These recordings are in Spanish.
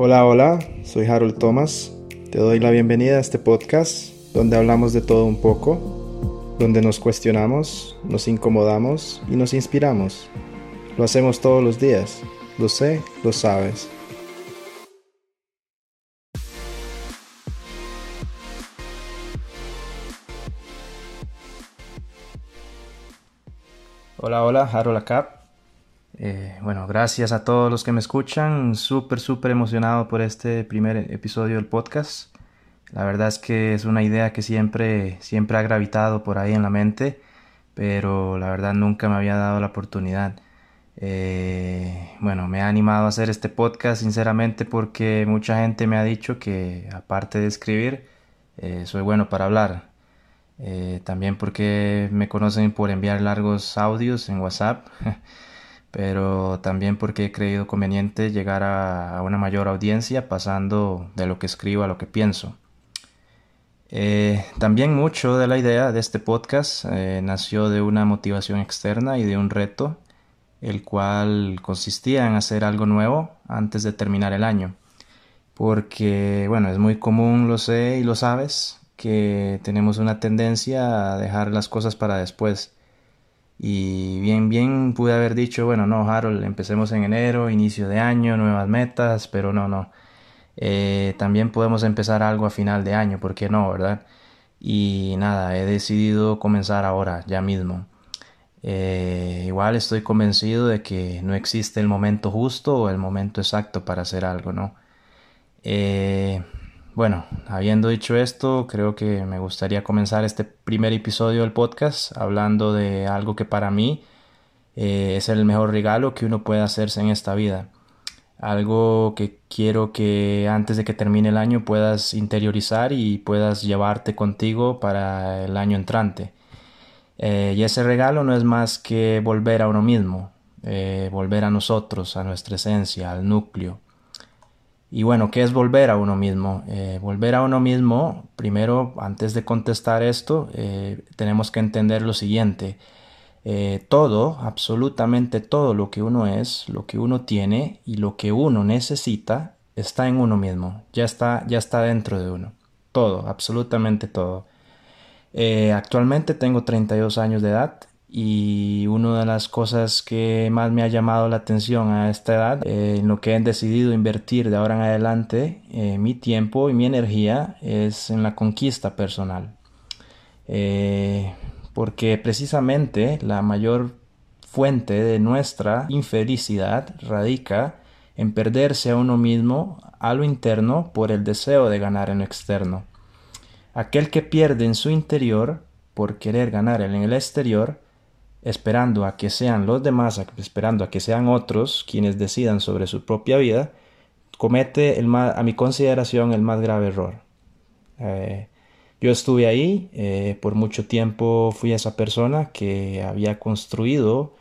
Hola, hola, soy Harold Thomas. Te doy la bienvenida a este podcast donde hablamos de todo un poco, donde nos cuestionamos, nos incomodamos y nos inspiramos. Lo hacemos todos los días, lo sé, lo sabes. Hola, hola, Harold acá. Eh, bueno, gracias a todos los que me escuchan. Súper, súper emocionado por este primer episodio del podcast. La verdad es que es una idea que siempre, siempre ha gravitado por ahí en la mente, pero la verdad nunca me había dado la oportunidad. Eh, bueno, me ha animado a hacer este podcast sinceramente porque mucha gente me ha dicho que aparte de escribir, eh, soy bueno para hablar. También porque me conocen por enviar largos audios en WhatsApp, pero también porque he creído conveniente llegar a, una mayor audiencia pasando de lo que escribo a lo que pienso. Eh, también mucho de la idea de este podcast eh, nació de una motivación externa y de un reto, el cual consistía en hacer algo nuevo antes de terminar el año. Porque, bueno, es muy común, lo sé y lo sabes, que tenemos una tendencia a dejar las cosas para después. Y bien, bien pude haber dicho, bueno, no, Harold, empecemos en enero, inicio de año, nuevas metas, pero no, no. Eh, también podemos empezar algo a final de año, ¿por qué no, verdad? Y nada, he decidido comenzar ahora, ya mismo. Eh, igual estoy convencido de que no existe el momento justo o el momento exacto para hacer algo, ¿no? Eh, bueno, habiendo dicho esto, creo que me gustaría comenzar este primer episodio del podcast hablando de algo que para mí eh, es el mejor regalo que uno puede hacerse en esta vida. Algo que quiero que antes de que termine el año puedas interiorizar y puedas llevarte contigo para el año entrante. Eh, y ese regalo no es más que volver a uno mismo, eh, volver a nosotros, a nuestra esencia, al núcleo. Y bueno, ¿qué es volver a uno mismo? Eh, volver a uno mismo, primero, antes de contestar esto, eh, tenemos que entender lo siguiente. Eh, todo, absolutamente todo lo que uno es, lo que uno tiene y lo que uno necesita está en uno mismo, ya está, ya está dentro de uno. Todo, absolutamente todo. actualmente tengo 32 años de edad y una de las cosas que más me ha llamado la atención a esta edad, eh, en lo que he decidido invertir de ahora en adelante, eh, mi tiempo y mi energía es en la conquista personal. Eh, porque precisamente la mayor fuente de nuestra infelicidad radica en perderse a uno mismo a lo interno por el deseo de ganar en lo externo. Aquel que pierde en su interior por querer ganar en el exterior, esperando a que sean los demás, esperando a que sean otros quienes decidan sobre su propia vida, comete a mi consideración el más grave error. Eh, yo estuve ahí, eh, por mucho tiempo fui esa persona que había construido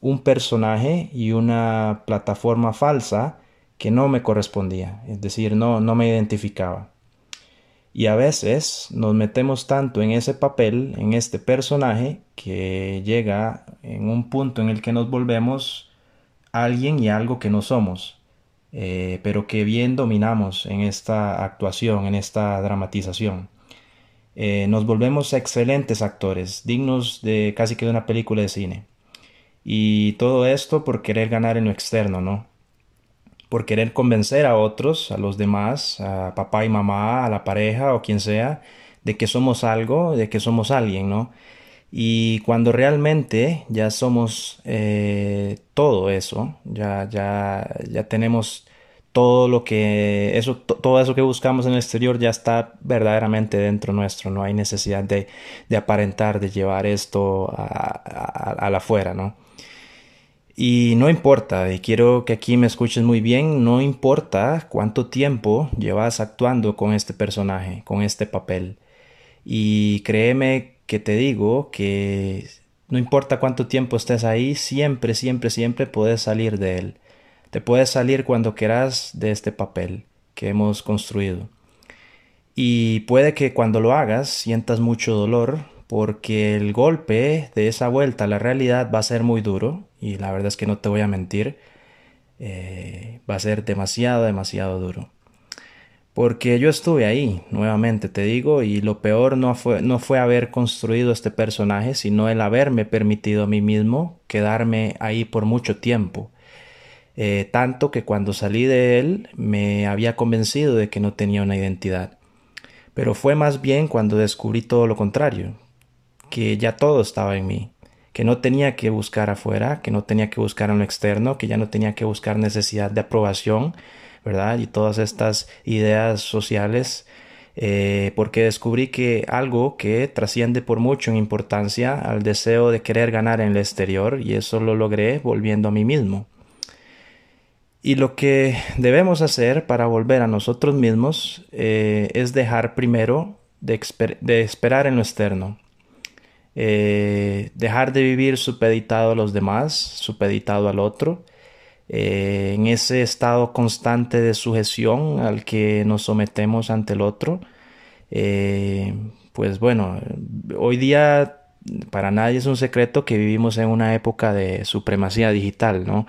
un personaje y una plataforma falsa que no me correspondía, es decir, no, no me identificaba. Y a veces nos metemos tanto en ese papel, en este personaje, que llega en un punto en el que nos volvemos alguien y algo que no somos, eh, pero que bien dominamos en esta actuación, en esta dramatización. Eh, nos volvemos excelentes actores, dignos de casi que de una película de cine. Y todo esto por querer ganar en lo externo, ¿no? Por querer convencer a otros, a los demás, a papá y mamá, a la pareja o quien sea, de que somos algo, de que somos alguien, ¿no? Y cuando realmente ya somos eh, todo eso, ya, ya, ya tenemos todo lo que, eso, todo eso que buscamos en el exterior ya está verdaderamente dentro nuestro, no hay necesidad de, de aparentar, de llevar esto a, la afuera, ¿no? Y no importa, y quiero que aquí me escuches muy bien, no importa cuánto tiempo llevas actuando con este personaje, con este papel. Y créeme que te digo que no importa cuánto tiempo estés ahí, siempre, siempre, siempre puedes salir de él. Te puedes salir cuando quieras de este papel que hemos construido. Y puede que cuando lo hagas sientas mucho dolor, porque el golpe de esa vuelta a la realidad va a ser muy duro y la verdad es que no te voy a mentir. eh, va a ser demasiado, demasiado duro. Porque yo estuve ahí, nuevamente te digo, y lo peor no fue, no fue haber construido este personaje, sino el haberme permitido a mí mismo quedarme ahí por mucho tiempo. Eh, tanto que cuando salí de él me había convencido de que no tenía una identidad. Pero fue más bien cuando descubrí todo lo contrario, que ya todo estaba en mí, que no tenía que buscar afuera, que no tenía que buscar en lo externo, que ya no tenía que buscar necesidad de aprobación, ¿verdad? Y todas estas ideas sociales, eh, porque descubrí que algo que trasciende por mucho en importancia al deseo de querer ganar en el exterior, y eso lo logré volviendo a mí mismo. Y lo que debemos hacer para volver a nosotros mismos eh, es dejar primero de, esperar en lo externo. Eh, dejar de vivir supeditado a los demás, supeditado al otro, eh, en ese estado constante de sujeción al que nos sometemos ante el otro. Eh, pues bueno, hoy día para nadie es un secreto que vivimos en una época de supremacía digital, ¿no?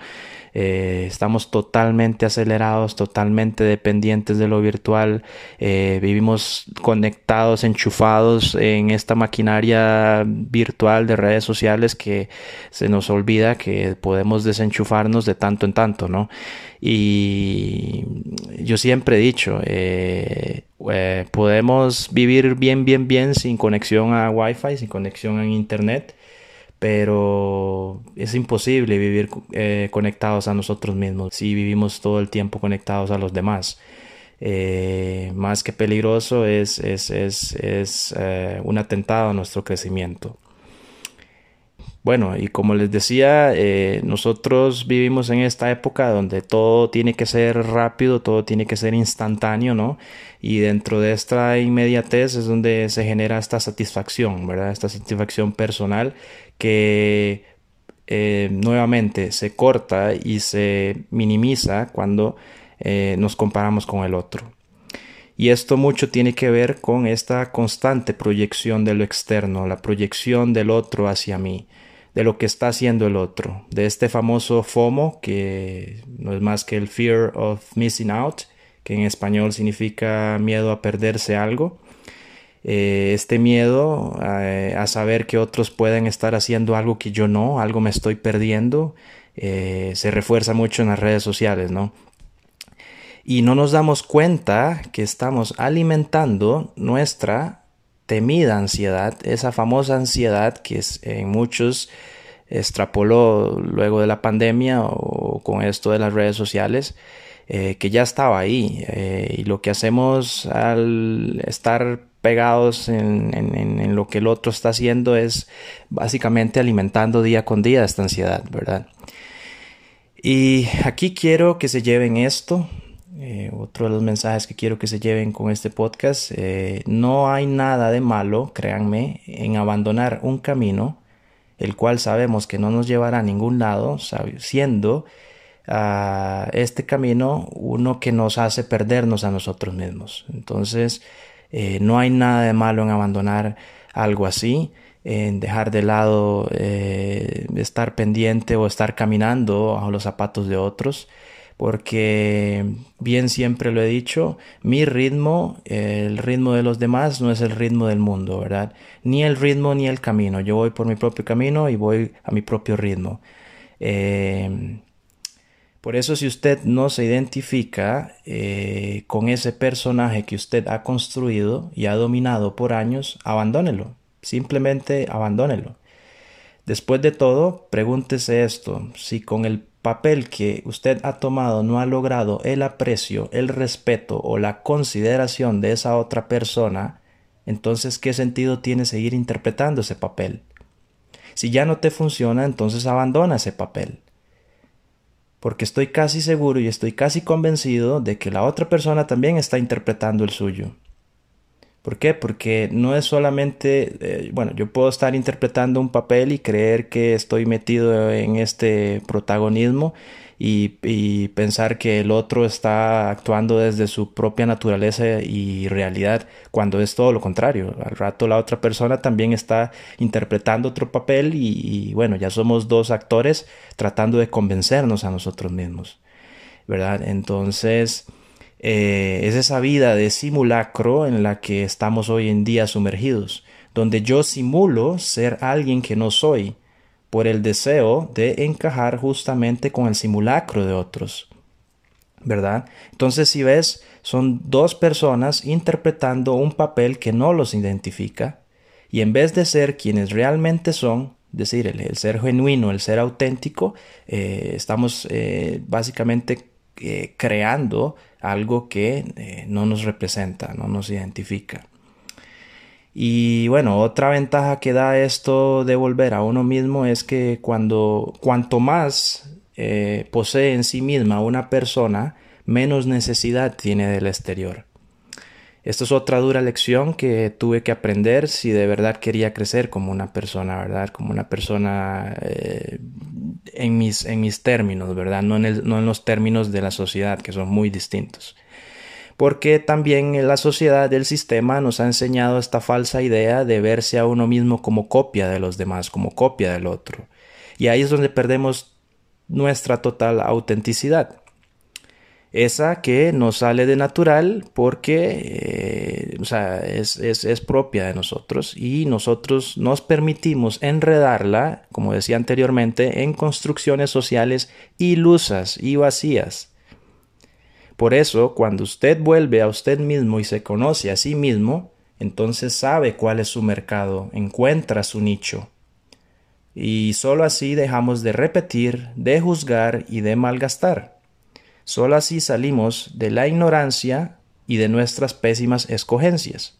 Eh, estamos totalmente acelerados, totalmente dependientes de lo virtual, eh, vivimos conectados, enchufados en esta maquinaria virtual de redes sociales que se nos olvida que podemos desenchufarnos de tanto en tanto, ¿no? Y yo siempre he dicho, eh, podemos vivir bien, bien, bien sin conexión a Wi-Fi, sin conexión a Internet pero es imposible vivir eh, conectados a nosotros mismos si vivimos todo el tiempo conectados a los demás. Eh, más que peligroso es, es, es, es eh, un atentado a nuestro crecimiento. Bueno, y como les decía, nosotros vivimos en esta época donde todo tiene que ser rápido, todo tiene que ser instantáneo, ¿no? Y dentro de esta inmediatez es donde se genera esta satisfacción, ¿verdad? Esta satisfacción personal que eh, nuevamente se corta y se minimiza cuando eh, nos comparamos con el otro. Y esto mucho tiene que ver con esta constante proyección de lo externo, la proyección del otro hacia mí, de lo que está haciendo el otro, de este famoso FOMO, que no es más que el Fear of Missing Out, que en español significa miedo a perderse algo. Eh, este miedo eh, a saber que otros pueden estar haciendo algo que yo no, algo me estoy perdiendo, eh, se refuerza mucho en las redes sociales, ¿no? Y no nos damos cuenta que estamos alimentando nuestra temida ansiedad, esa famosa ansiedad que en muchos extrapoló luego de la pandemia o con esto de las redes sociales, que ya estaba ahí. y lo que hacemos al estar pegados en, lo que el otro está haciendo es básicamente alimentando día con día esta ansiedad, ¿verdad? Y aquí quiero que se lleven esto, eh, otro de los mensajes que quiero que se lleven con este podcast, eh, no hay nada de malo, créanme, en abandonar un camino, el cual sabemos que no nos llevará a ningún lado, siendo ah, este camino uno que nos hace perdernos a nosotros mismos. Entonces, eh, no hay nada de malo en abandonar algo así, en dejar de lado eh, estar pendiente o estar caminando bajo los zapatos de otros, porque bien siempre lo he dicho, mi ritmo, el ritmo de los demás no es el ritmo del mundo, ¿verdad? Ni el ritmo ni el camino. Yo voy por mi propio camino y voy a mi propio ritmo. Eh, por eso si usted no se identifica eh, con ese personaje que usted ha construido y ha dominado por años, abandónelo. Simplemente abandónelo. Después de todo, pregúntese esto, si con el papel que usted ha tomado no ha logrado el aprecio, el respeto o la consideración de esa otra persona, entonces ¿qué sentido tiene seguir interpretando ese papel? Si ya no te funciona, entonces abandona ese papel porque estoy casi seguro y estoy casi convencido de que la otra persona también está interpretando el suyo. ¿Por qué? Porque no es solamente, eh, bueno, yo puedo estar interpretando un papel y creer que estoy metido en este protagonismo y, pensar que el otro está actuando desde su propia naturaleza y realidad, cuando es todo lo contrario. Al rato la otra persona también está interpretando otro papel y, bueno, ya somos dos actores tratando de convencernos a nosotros mismos. ¿verdad? Entonces, eh, es esa vida de simulacro en la que estamos hoy en día sumergidos, donde yo simulo ser alguien que no soy, por el deseo de encajar justamente con el simulacro de otros. ¿Verdad? Entonces, si ves, son dos personas interpretando un papel que no los identifica, y en vez de ser quienes realmente son, decir, el, ser genuino, el ser auténtico, eh, estamos eh, básicamente eh, creando algo que no nos representa, no nos identifica. Y bueno, otra ventaja que da esto de volver a uno mismo es que cuando cuanto más posee en sí misma una persona, menos necesidad tiene del exterior. Esto es otra dura lección que tuve que aprender si de verdad quería crecer como una persona, ¿verdad? Como una persona eh, en, mis, en mis términos, ¿verdad? No en, no en los términos de la sociedad, que son muy distintos. Porque también la sociedad del sistema nos ha enseñado esta falsa idea de verse a uno mismo como copia de los demás, como copia del otro. Y ahí es donde perdemos nuestra total autenticidad esa que nos sale de natural porque eh, es, propia de nosotros y nosotros nos permitimos enredarla, como decía anteriormente, en construcciones sociales ilusas y vacías. Por eso, cuando usted vuelve a usted mismo y se conoce a sí mismo, entonces sabe cuál es su mercado, encuentra su nicho. Y sólo así dejamos de repetir, de juzgar y de malgastar. Solo así salimos de la ignorancia y de nuestras pésimas escogencias.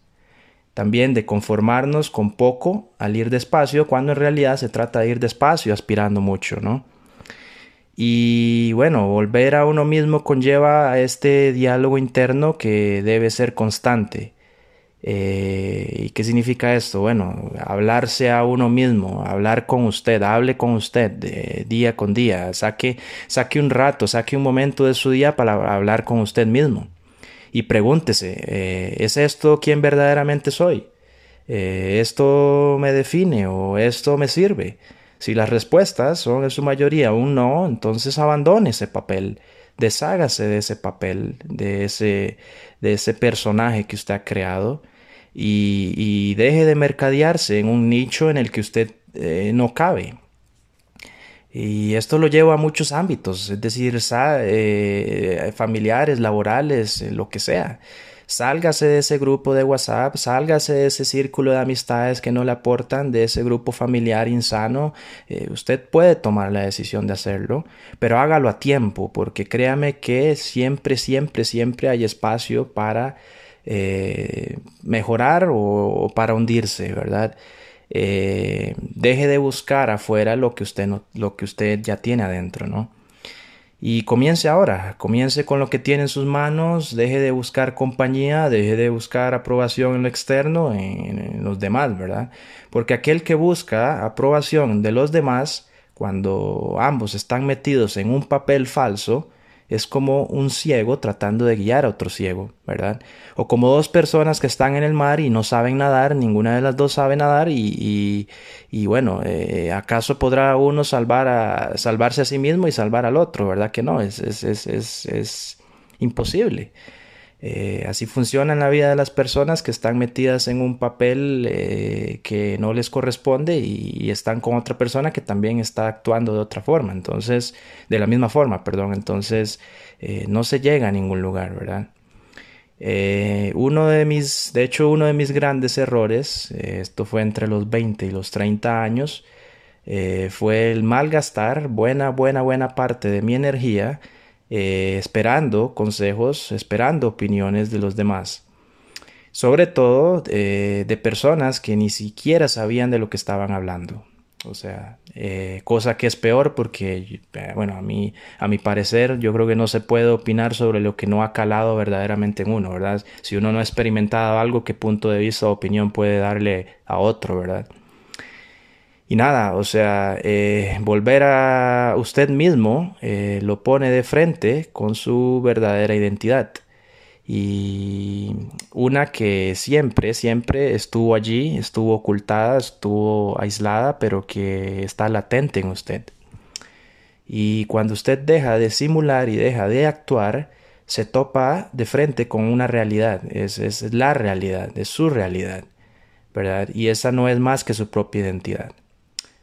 También de conformarnos con poco al ir despacio, cuando en realidad se trata de ir despacio aspirando mucho, ¿no? Y bueno, volver a uno mismo conlleva este diálogo interno que debe ser constante. Eh, ¿Y qué significa esto? Bueno, hablarse a uno mismo, hablar con usted, hable con usted día con día, saque, saque un rato, saque un momento de su día para hablar con usted mismo. Y pregúntese, eh, ¿es esto quien verdaderamente soy? Eh, ¿Esto me define o esto me sirve? Si las respuestas son en su mayoría un no, entonces abandone ese papel, deshágase de ese papel, de ese, de ese personaje que usted ha creado y, deje de mercadearse en un nicho en el que usted eh, no cabe. Y esto lo lleva a muchos ámbitos, es decir, eh, familiares, laborales, eh, lo que sea. Sálgase de ese grupo de WhatsApp, sálgase de ese círculo de amistades que no le aportan, de ese grupo familiar insano. usted puede tomar la decisión de hacerlo, pero hágalo a tiempo, porque créame que siempre, siempre, siempre hay espacio para eh, mejorar o, para hundirse, ¿verdad? Eh, deje de buscar afuera lo que usted no, lo que usted ya tiene adentro, ¿no? Y comience ahora, comience con lo que tiene en sus manos, deje de buscar compañía, deje de buscar aprobación en lo externo, en los demás, ¿verdad? Porque aquel que busca aprobación de los demás, cuando ambos están metidos en un papel falso, es como un ciego tratando de guiar a otro ciego, ¿verdad? O como dos personas que están en el mar y no saben nadar, ninguna de las dos sabe nadar y, y, bueno, eh, ¿acaso podrá uno salvar a, salvarse a sí mismo y salvar al otro, ¿verdad? Que no, es, es, es, es imposible. Eh, así funciona en la vida de las personas que están metidas en un papel eh, que no les corresponde y, están con otra persona que también está actuando de otra forma. Entonces, de la misma forma, perdón. Entonces, eh, no se llega a ningún lugar, ¿verdad? uno de mis, de hecho, uno de mis grandes errores, esto fue entre los 20 y los 30 años, fue el malgastar buena, buena, buena parte de mi energía eh, esperando consejos, esperando opiniones de los demás. Sobre todo eh, de personas que ni siquiera sabían de lo que estaban hablando. O sea, eh, cosa que es peor porque, bueno, a mí, a mi parecer, yo creo que no se puede opinar sobre lo que no ha calado verdaderamente en uno, ¿verdad? Si uno no ha experimentado algo, ¿qué punto de vista o opinión puede darle a otro, ¿verdad? Y nada, o sea, eh, volver a usted mismo eh, lo pone de frente con su verdadera identidad. Y una que siempre, siempre estuvo allí, estuvo ocultada, estuvo aislada, pero que está latente en usted. Y cuando usted deja de simular y deja de actuar, se topa de frente con una realidad, es, es la realidad, es su realidad, ¿verdad? Y esa no es más que su propia identidad.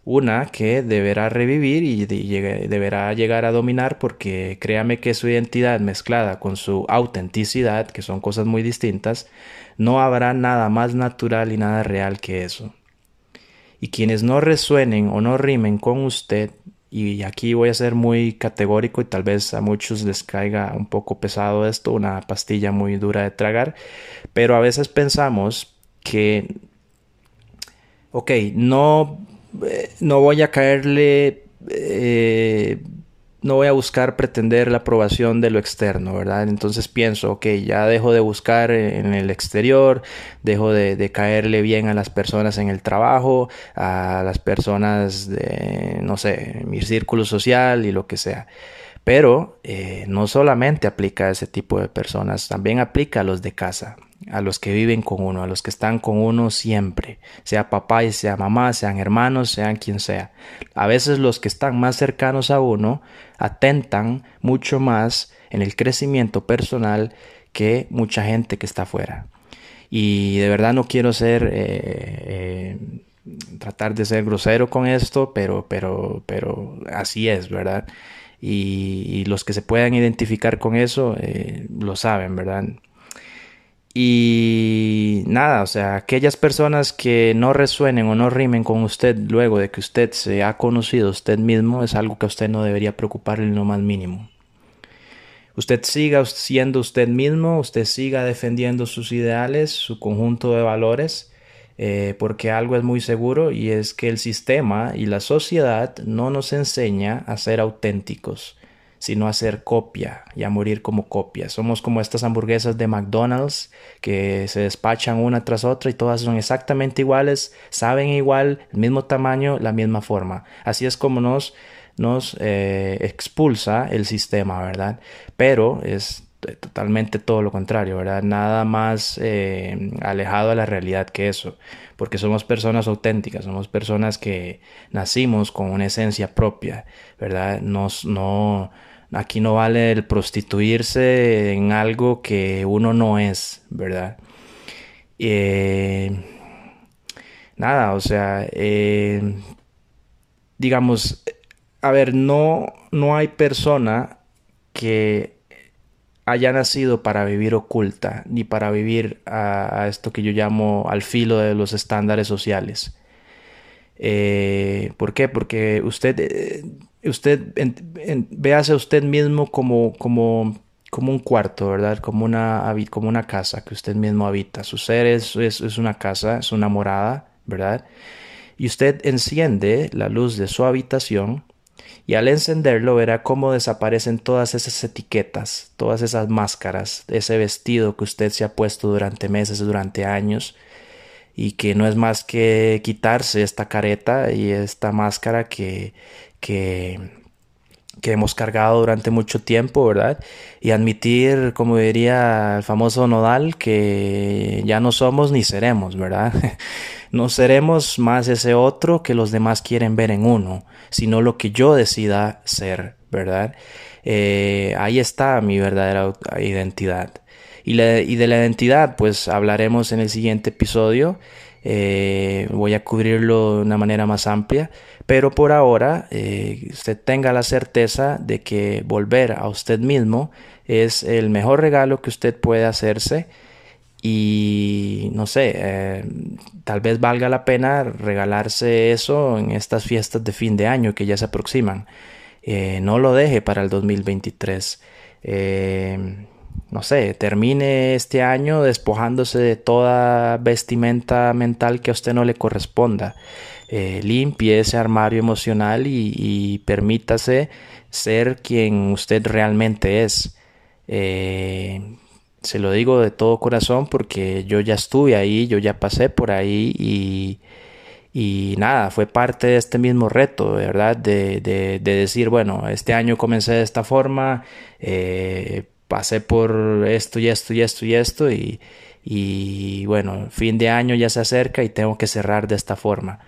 Una que deberá revivir y deberá llegar a dominar porque créame que su identidad mezclada con su autenticidad, que son cosas muy distintas, no habrá nada más natural y nada real que eso. Y quienes no resuenen o no rimen con usted y aquí voy a ser muy categórico y tal vez a muchos les caiga un poco pesado esto, una pastilla muy dura de tragar, pero a veces pensamos que, ok, no, eh, no voy a caerle eh, no voy a buscar pretender la aprobación de lo externo, ¿verdad? Entonces pienso, ok, ya dejo de buscar en el exterior, dejo de, caerle bien a las personas en el trabajo, a las personas de, no sé, mi círculo social y lo que sea. Pero eh, no solamente aplica a ese tipo de personas, también aplica a los de casa a los que viven con uno, a los que están con uno siempre, sea papá y sea mamá, sean hermanos, sean quien sea. A veces los que están más cercanos a uno atentan mucho más en el crecimiento personal que mucha gente que está afuera. Y de verdad no quiero ser eh, eh, tratar de ser grosero con esto, pero, pero, pero así es, ¿verdad? Y, los que se puedan identificar con eso eh, lo saben, ¿verdad? Y nada, o sea, aquellas personas que no resuenen o no rimen con usted luego de que usted se ha conocido usted mismo es algo que a usted no debería preocuparle en lo más mínimo. Usted siga siendo usted mismo, usted siga defendiendo sus ideales, su conjunto de valores, eh, porque algo es muy seguro y es que el sistema y la sociedad no nos enseña a ser auténticos sino hacer copia y a morir como copia. Somos como estas hamburguesas de McDonald's que se despachan una tras otra y todas son exactamente iguales, saben igual, el mismo tamaño, la misma forma. Así es como nos, nos eh, expulsa el sistema, ¿verdad? Pero es totalmente todo lo contrario, ¿verdad? Nada más eh, alejado de la realidad que eso, porque somos personas auténticas, somos personas que nacimos con una esencia propia, ¿verdad? Nos, no, Aquí no vale el prostituirse en algo que uno no es, ¿verdad? Eh, nada, o sea, eh, digamos, a ver, no, no hay persona que haya nacido para vivir oculta, ni para vivir a, esto que yo llamo al filo de los estándares sociales. Eh, ¿Por qué? Porque usted usted véase a usted mismo como, como, como un cuarto, ¿verdad? Como una, como una casa que usted mismo habita. Su ser es, es, una casa, es una morada, ¿verdad? Y usted enciende la luz de su habitación y al encenderlo verá cómo desaparecen todas esas etiquetas, todas esas máscaras, ese vestido que usted se ha puesto durante meses, durante años, y que no es más que quitarse esta careta y esta máscara que, que, que hemos cargado durante mucho tiempo, ¿verdad? Y admitir, como diría el famoso Nodal, que ya no somos ni seremos, ¿verdad? no seremos más ese otro que los demás quieren ver en uno, sino lo que yo decida ser, ¿verdad? Eh, ahí está mi verdadera identidad. Y, y de la identidad, pues hablaremos en el siguiente episodio. Eh, voy a cubrirlo de una manera más amplia, pero por ahora eh, usted tenga la certeza de que volver a usted mismo es el mejor regalo que usted puede hacerse y no sé, eh, tal vez valga la pena regalarse eso en estas fiestas de fin de año que ya se aproximan. no lo deje para el 2023 no sé, termine este año despojándose de toda vestimenta mental que a usted no le corresponda. Eh, limpie ese armario emocional y, permítase ser quien usted realmente es. Eh, se lo digo de todo corazón porque yo ya estuve ahí, yo ya pasé por ahí y, nada, fue parte de este mismo reto, ¿verdad? De decir, bueno, este año comencé de esta forma, eh, pasé por esto y esto y esto y esto y, bueno, fin de año ya se acerca y tengo que cerrar de esta forma.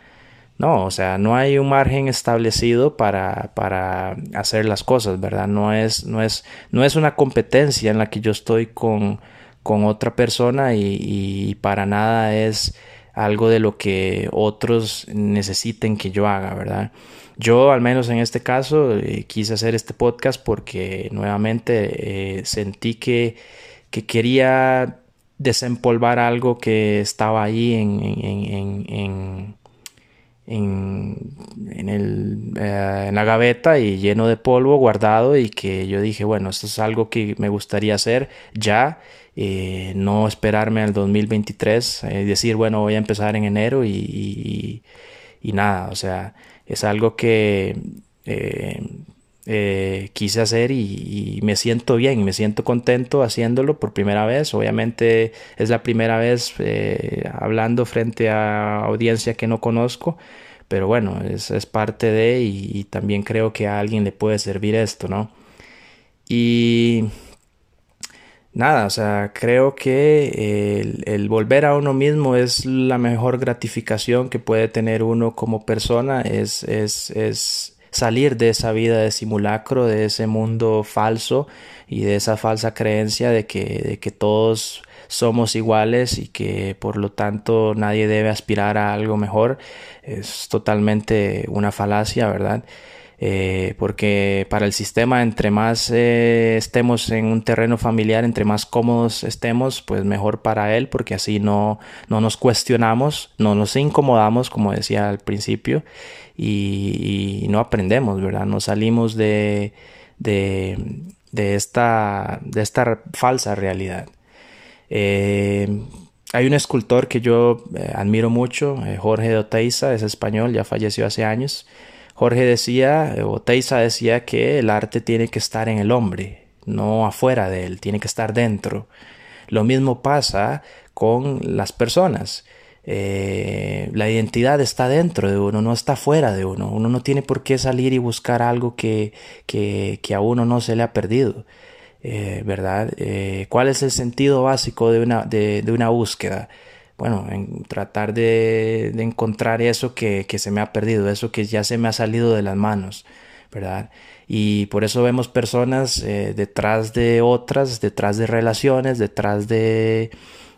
No, o sea, no hay un margen establecido para, para hacer las cosas, ¿verdad? No es, no, es, no es una competencia en la que yo estoy con, con otra persona y, para nada es algo de lo que otros necesiten que yo haga, ¿verdad? Yo, al menos en este caso, eh, quise hacer este podcast porque nuevamente eh, sentí que, que, quería desempolvar algo que estaba ahí en, en en, el, eh, en la gaveta y lleno de polvo guardado y que yo dije, bueno, esto es algo que me gustaría hacer ya, eh, no esperarme al 2023 y eh, decir, bueno, voy a empezar en enero y, y, nada, o sea, es algo que quise hacer y, me siento bien, me siento contento haciéndolo por primera vez. Obviamente es la primera vez hablando frente a audiencia que no conozco, pero bueno, es, es parte de y, también creo que a alguien le puede servir esto, ¿no? Y nada, o sea, creo que el, volver a uno mismo es la mejor gratificación que puede tener uno como persona, es, es, es salir de esa vida de simulacro, de ese mundo falso y de esa falsa creencia de que, de que todos somos iguales y que por lo tanto nadie debe aspirar a algo mejor es totalmente una falacia, ¿verdad? Eh, porque para el sistema entre más eh, estemos en un terreno familiar, entre más cómodos estemos, pues mejor para él, porque así no, no nos cuestionamos, no nos incomodamos, como decía al principio, y, no aprendemos, ¿verdad? No salimos de, de, de, esta, de esta falsa realidad. Eh, hay un escultor que yo eh, admiro mucho, eh, Jorge de Oteiza, es español, ya falleció hace años. Jorge decía, Oteiza decía que el arte tiene que estar en el hombre, no afuera de él, tiene que estar dentro. Lo mismo pasa con las personas. la identidad está dentro de uno, no está fuera de uno. Uno no tiene por qué salir y buscar algo que, que, que a uno no se le ha perdido. Eh, ¿verdad? Eh, ¿Cuál es el sentido básico de una, de, una búsqueda? Bueno, en tratar de, encontrar eso que, se me ha perdido, eso que ya se me ha salido de las manos, ¿verdad? Y por eso vemos personas eh, detrás de otras, detrás de relaciones, detrás de,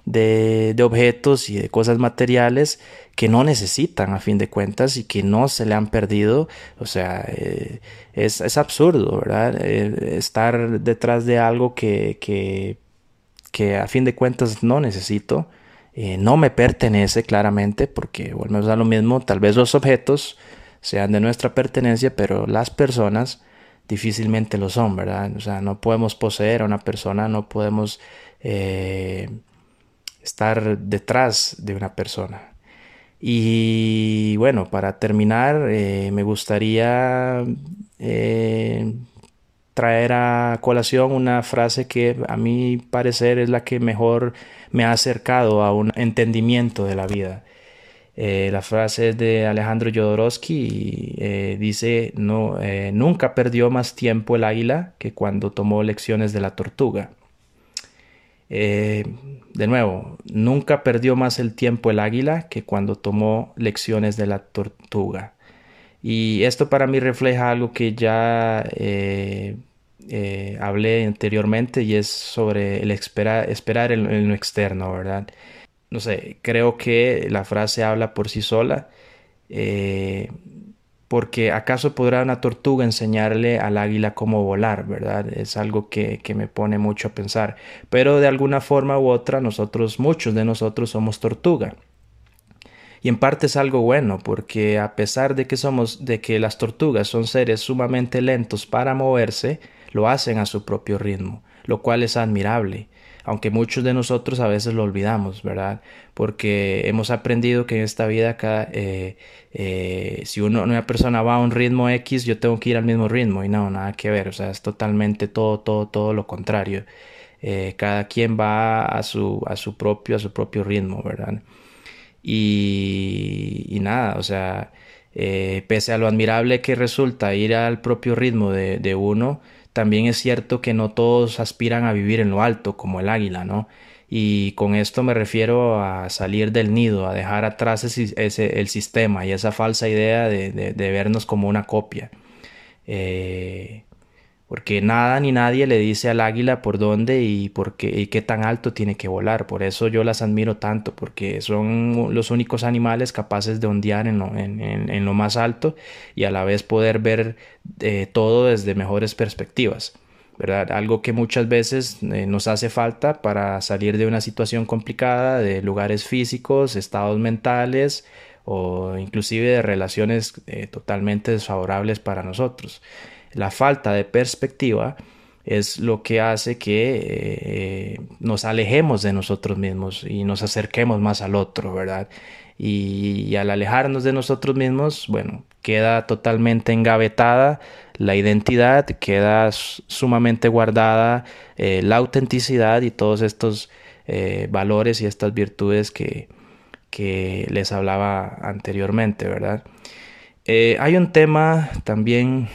de, objetos y de cosas materiales que no necesitan a fin de cuentas y que no se le han perdido. O sea, eh, es, absurdo, ¿verdad? Eh, estar detrás de algo que, que, a fin de cuentas no necesito. Eh, no me pertenece claramente porque volvemos a lo mismo, tal vez los objetos sean de nuestra pertenencia, pero las personas difícilmente lo son, ¿verdad? O sea, no podemos poseer a una persona, no podemos estar detrás de una persona. Y bueno, para terminar, eh, me gustaría eh, traer a colación una frase que a mi parecer es la que mejor me ha acercado a un entendimiento de la vida. Eh, la frase es de Alejandro Jodorowsky y dice, no, nunca perdió más tiempo el águila que cuando tomó lecciones de la tortuga. Eh, de nuevo, nunca perdió más el tiempo el águila que cuando tomó lecciones de la tortuga. Y esto para mí refleja algo que ya eh, eh, hablé anteriormente y es sobre el esperar, esperar en, lo externo, ¿verdad? No sé, creo que la frase habla por sí sola porque acaso podrá una tortuga enseñarle al águila cómo volar, ¿verdad? Es algo que, me pone mucho a pensar. Pero de alguna forma u otra, nosotros, muchos de nosotros somos tortuga. Y en parte es algo bueno, porque a pesar de que somos, de que las tortugas son seres sumamente lentos para moverse, lo hacen a su propio ritmo, lo cual es admirable aunque muchos de nosotros a veces lo olvidamos, ¿verdad? Porque hemos aprendido que en esta vida acá, eh, eh, si una persona va a un ritmo X, yo tengo que ir al mismo ritmo y no, nada que ver, o sea, es totalmente todo, todo, todo lo contrario. Eh, cada quien va a su, a su propio, a su propio ritmo, ¿verdad? Y, y nada, o sea, pese a lo admirable que resulta ir al propio ritmo de, de uno, también es cierto que no todos aspiran a vivir en lo alto como el águila, ¿no? Y con esto me refiero a salir del nido, a dejar atrás ese, el sistema y esa falsa idea de, de, vernos como una copia. Eh, porque nada ni nadie le dice al águila por dónde y, por qué, y qué tan alto tiene que volar. Por eso yo las admiro tanto, porque son los únicos animales capaces de ondear en lo, más alto y a la vez poder ver eh, todo desde mejores perspectivas. ¿verdad? Algo que muchas veces eh, nos hace falta para salir de una situación complicada, de lugares físicos, estados mentales o inclusive de relaciones eh, totalmente desfavorables para nosotros la falta de perspectiva es lo que hace que eh, nos alejemos de nosotros mismos y nos acerquemos más al otro, ¿verdad? Y, al alejarnos de nosotros mismos, bueno, queda totalmente engavetada la identidad, queda sumamente guardada eh, la autenticidad y todos estos eh, valores y estas virtudes que, que les hablaba anteriormente, ¿verdad? hay un tema también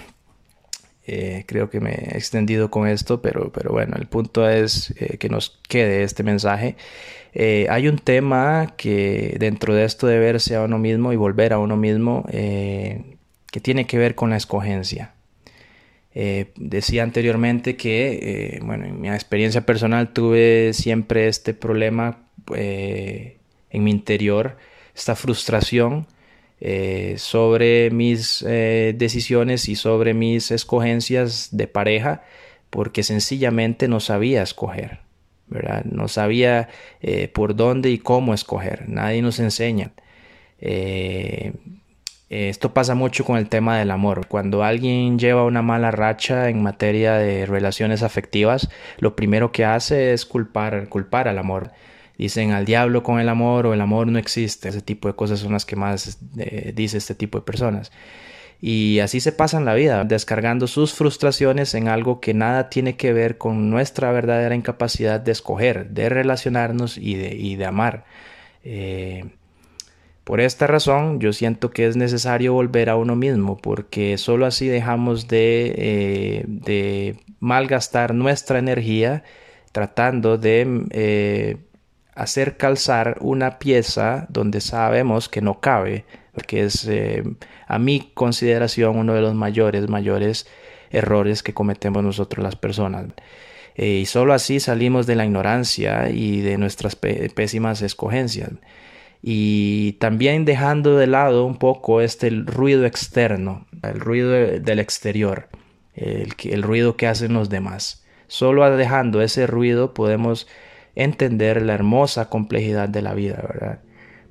eh, creo que me he extendido con esto, pero, pero bueno, el punto es eh, que nos quede este mensaje. Eh, hay un tema que dentro de esto de verse a uno mismo y volver a uno mismo que tiene que ver con la escogencia. decía anteriormente que, bueno, en mi experiencia personal tuve siempre este problema en mi interior, esta frustración eh, sobre mis eh, decisiones y sobre mis escogencias de pareja porque sencillamente no sabía escoger, ¿verdad? No sabía eh, por dónde y cómo escoger, nadie nos enseña. esto pasa mucho con el tema del amor. Cuando alguien lleva una mala racha en materia de relaciones afectivas, lo primero que hace es culpar, culpar al amor dicen al diablo con el amor o el amor no existe. Ese tipo de cosas son las que más eh, dice este tipo de personas. Y así se pasan la vida, descargando sus frustraciones en algo que nada tiene que ver con nuestra verdadera incapacidad de escoger, de relacionarnos y de, de amar. Eh, por esta razón, yo siento que es necesario volver a uno mismo, porque solo así dejamos de, eh, de malgastar nuestra energía tratando de hacer calzar una pieza donde sabemos que no cabe, porque es eh, a mi consideración uno de los mayores, mayores errores que cometemos nosotros las personas. Eh, y solo así salimos de la ignorancia y de nuestras pésimas escogencias. Y también dejando de lado un poco este ruido externo, el ruido del exterior, el, el ruido que hacen los demás. Solo dejando ese ruido podemos entender la hermosa complejidad de la vida, ¿verdad?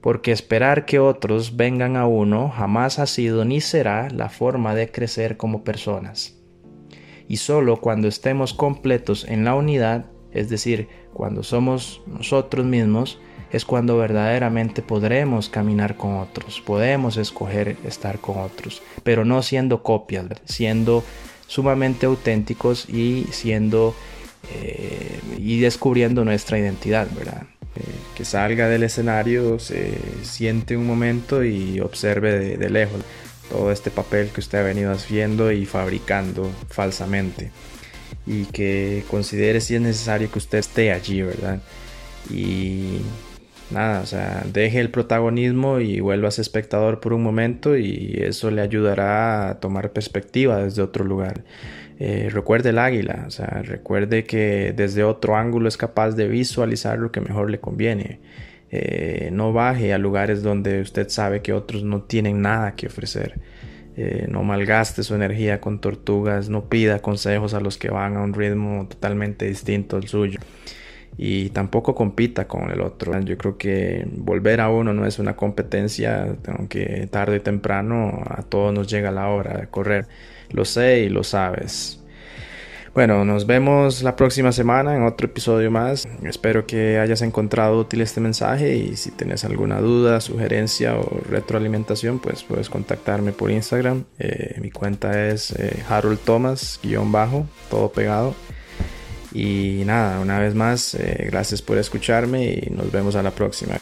Porque esperar que otros vengan a uno jamás ha sido ni será la forma de crecer como personas. Y solo cuando estemos completos en la unidad, es decir, cuando somos nosotros mismos, es cuando verdaderamente podremos caminar con otros, podemos escoger estar con otros, pero no siendo copias, siendo sumamente auténticos y siendo eh, y descubriendo nuestra identidad, ¿verdad? Eh, que salga del escenario, se siente un momento y observe de, lejos todo este papel que usted ha venido haciendo y fabricando falsamente. Y que considere si es necesario que usted esté allí, ¿verdad? Y nada, o sea, deje el protagonismo y vuelva a ser espectador por un momento y eso le ayudará a tomar perspectiva desde otro lugar. Eh, recuerde el águila, o sea, recuerde que desde otro ángulo es capaz de visualizar lo que mejor le conviene. Eh, no baje a lugares donde usted sabe que otros no tienen nada que ofrecer. Eh, no malgaste su energía con tortugas, no pida consejos a los que van a un ritmo totalmente distinto al suyo y tampoco compita con el otro. Yo creo que volver a uno no es una competencia, aunque tarde o temprano a todos nos llega la hora de correr. Lo sé y lo sabes. Bueno, nos vemos la próxima semana en otro episodio más. Espero que hayas encontrado útil este mensaje y si tienes alguna duda, sugerencia o retroalimentación, pues puedes contactarme por Instagram. Eh, mi cuenta es eh, Harold Thomas, guion bajo, todo pegado. Y nada, una vez más, eh, gracias por escucharme y nos vemos a la próxima.